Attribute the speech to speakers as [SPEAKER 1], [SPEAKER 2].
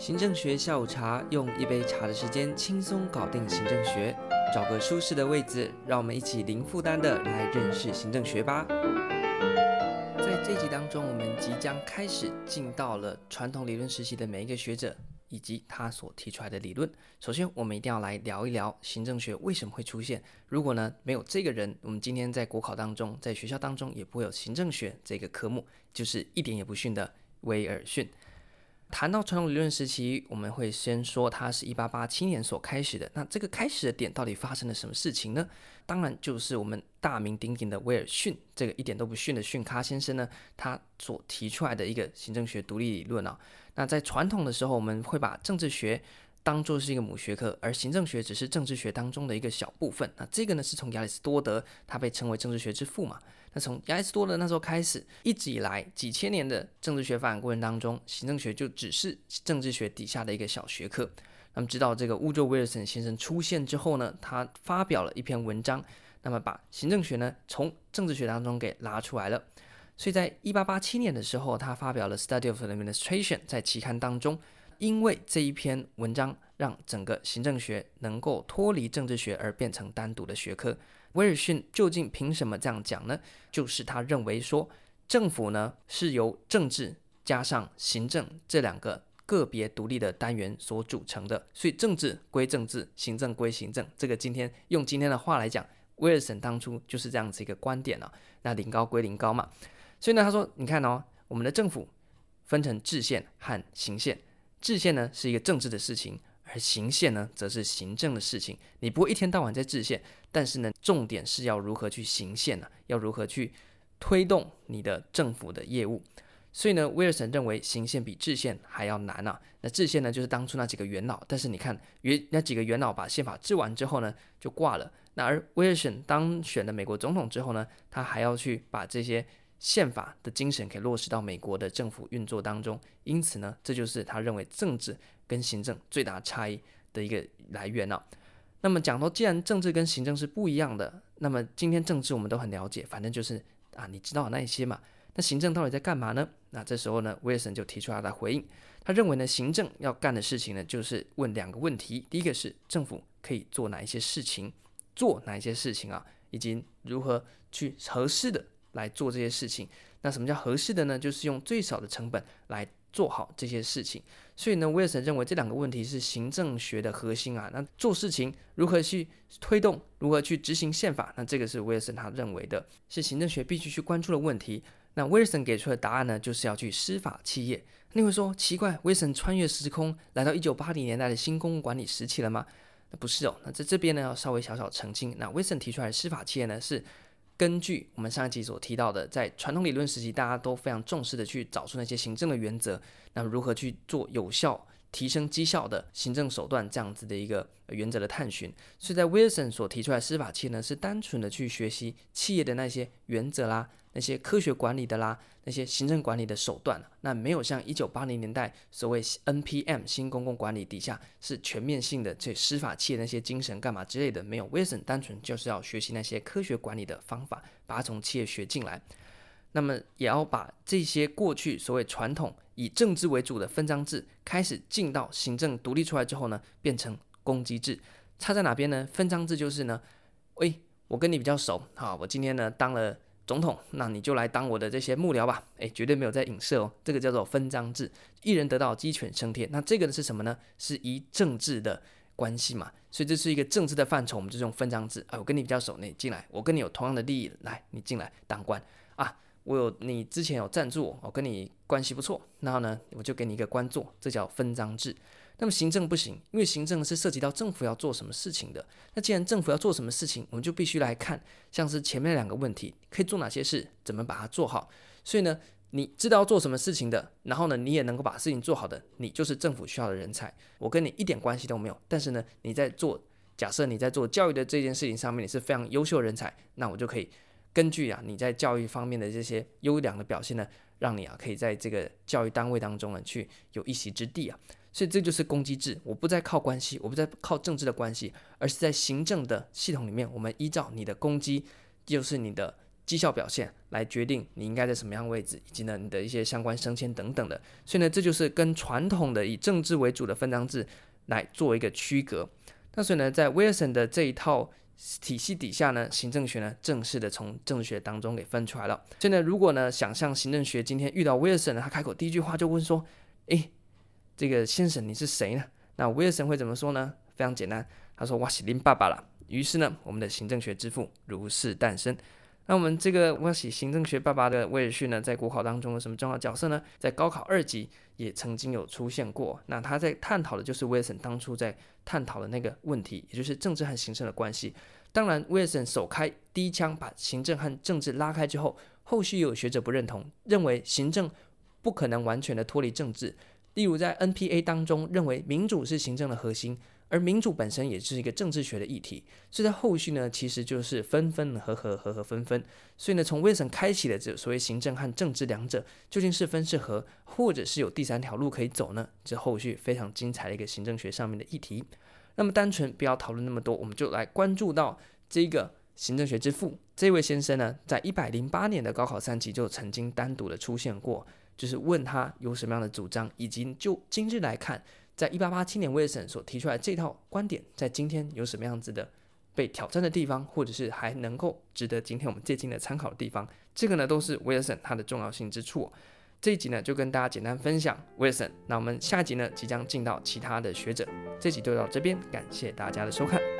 [SPEAKER 1] 行政学下午茶，用一杯茶的时间轻松搞定行政学。找个舒适的位置，让我们一起零负担的来认识行政学吧。在这集当中，我们即将开始进到了传统理论时期的每一个学者以及他所提出来的理论。首先，我们一定要来聊一聊行政学为什么会出现。如果呢没有这个人，我们今天在国考当中，在学校当中也不会有行政学这个科目，就是一点也不逊的威尔逊。谈到传统理论时期，我们会先说它是一八八七年所开始的。那这个开始的点到底发生了什么事情呢？当然就是我们大名鼎鼎的威尔逊，这个一点都不逊的逊咖先生呢，他所提出来的一个行政学独立理论啊。那在传统的时候，我们会把政治学当做是一个母学科，而行政学只是政治学当中的一个小部分。那这个呢，是从亚里士多德，他被称为政治学之父嘛。那从亚里士多德那时候开始，一直以来几千年的政治学发展过程当中，行政学就只是政治学底下的一个小学科。那么直到这个乌州威尔森先生出现之后呢，他发表了一篇文章，那么把行政学呢从政治学当中给拉出来了。所以在一八八七年的时候，他发表了《Study of Administration》在期刊当中。因为这一篇文章让整个行政学能够脱离政治学而变成单独的学科。威尔逊究竟凭什么这样讲呢？就是他认为说，政府呢是由政治加上行政这两个个别独立的单元所组成的，所以政治归政治，行政归行政。这个今天用今天的话来讲，威尔森当初就是这样子一个观点啊。那零高归零高嘛，所以呢，他说，你看哦，我们的政府分成制宪和行宪。制宪呢是一个政治的事情，而行宪呢则是行政的事情。你不会一天到晚在制宪，但是呢，重点是要如何去行宪呢？要如何去推动你的政府的业务？所以呢，威尔森认为行宪比制宪还要难啊。那制宪呢，就是当初那几个元老，但是你看，元那几个元老把宪法制完之后呢，就挂了。那而威尔森当选了美国总统之后呢，他还要去把这些。宪法的精神可以落实到美国的政府运作当中，因此呢，这就是他认为政治跟行政最大差异的一个来源了。那么讲到，既然政治跟行政是不一样的，那么今天政治我们都很了解，反正就是啊，你知道那一些嘛。那行政到底在干嘛呢？那这时候呢，威尔森就提出来了回应，他认为呢，行政要干的事情呢，就是问两个问题：第一个是政府可以做哪一些事情，做哪一些事情啊，以及如何去合适的。来做这些事情，那什么叫合适的呢？就是用最少的成本来做好这些事情。所以呢，威尔森认为这两个问题是行政学的核心啊。那做事情如何去推动，如何去执行宪法，那这个是威尔森他认为的，是行政学必须去关注的问题。那威尔森给出的答案呢，就是要去司法企业。你会说奇怪，威尔森穿越时空来到一九八零年代的新公共管理时期了吗？不是哦。那在这边呢，要稍微小小澄清。那威尔森提出来的司法企业呢，是。根据我们上一集所提到的，在传统理论时期，大家都非常重视的去找出那些行政的原则，那如何去做有效提升绩效的行政手段，这样子的一个原则的探寻。所以在威尔森所提出来司法企业呢，是单纯的去学习企业的那些原则啦。那些科学管理的啦，那些行政管理的手段，那没有像一九八零年代所谓 NPM 新公共管理底下是全面性的这司法企业那些精神干嘛之类的没有。威尔森单纯就是要学习那些科学管理的方法，把它从企业学进来。那么也要把这些过去所谓传统以政治为主的分赃制开始进到行政独立出来之后呢，变成公机制。差在哪边呢？分赃制就是呢，喂，我跟你比较熟，好，我今天呢当了。总统，那你就来当我的这些幕僚吧。诶，绝对没有在影射哦。这个叫做分赃制，一人得道，鸡犬升天。那这个是什么呢？是以政治的关系嘛。所以这是一个政治的范畴，我们就用分赃制。啊，我跟你比较熟，你进来；我跟你有同样的利益，来，你进来当官啊。我有你之前有赞助我，我跟你关系不错，然后呢，我就给你一个官做，这叫分赃制。那么行政不行，因为行政是涉及到政府要做什么事情的。那既然政府要做什么事情，我们就必须来看，像是前面两个问题，可以做哪些事，怎么把它做好。所以呢，你知道做什么事情的，然后呢，你也能够把事情做好的，你就是政府需要的人才。我跟你一点关系都没有，但是呢，你在做，假设你在做教育的这件事情上面，你是非常优秀人才，那我就可以根据啊你在教育方面的这些优良的表现呢，让你啊可以在这个教育单位当中呢去有一席之地啊。所以这就是公机制，我不再靠关系，我不再靠政治的关系，而是在行政的系统里面，我们依照你的公绩，就是你的绩效表现来决定你应该在什么样位置，以及呢你的一些相关升迁等等的。所以呢，这就是跟传统的以政治为主的分赃制来做一个区隔。那所以呢，在威尔森的这一套体系底下呢，行政学呢正式的从政治学当中给分出来了。现在，如果呢想象行政学今天遇到威尔森呢，他开口第一句话就问说：“诶，这个先生你是谁呢？”那威尔森会怎么说呢？非常简单，他说：“我是林爸爸了。”于是呢，我们的行政学之父如是诞生。那我们这个我是行政学爸爸的威尔逊呢，在国考当中有什么重要角色呢？在高考二级也曾经有出现过。那他在探讨的就是威尔森当初在探讨的那个问题，也就是政治和行政的关系。当然，威尔森首开第一枪，把行政和政治拉开之后，后续有学者不认同，认为行政不可能完全的脱离政治。例如在 NPA 当中，认为民主是行政的核心。而民主本身也是一个政治学的议题，所以在后续呢，其实就是分分合合，合合分分。所以呢，从威尔森开启的这所谓行政和政治两者究竟是分是合，或者是有第三条路可以走呢？这后续非常精彩的一个行政学上面的议题。那么单纯不要讨论那么多，我们就来关注到这个行政学之父这位先生呢，在一百零八年的高考三级就曾经单独的出现过，就是问他有什么样的主张，以及就今日来看。在一八八七年，威尔森所提出来这套观点，在今天有什么样子的被挑战的地方，或者是还能够值得今天我们借鉴的参考的地方？这个呢，都是威尔森它的重要性之处。这一集呢，就跟大家简单分享威尔森。那我们下一集呢，即将进到其他的学者。这集就到这边，感谢大家的收看。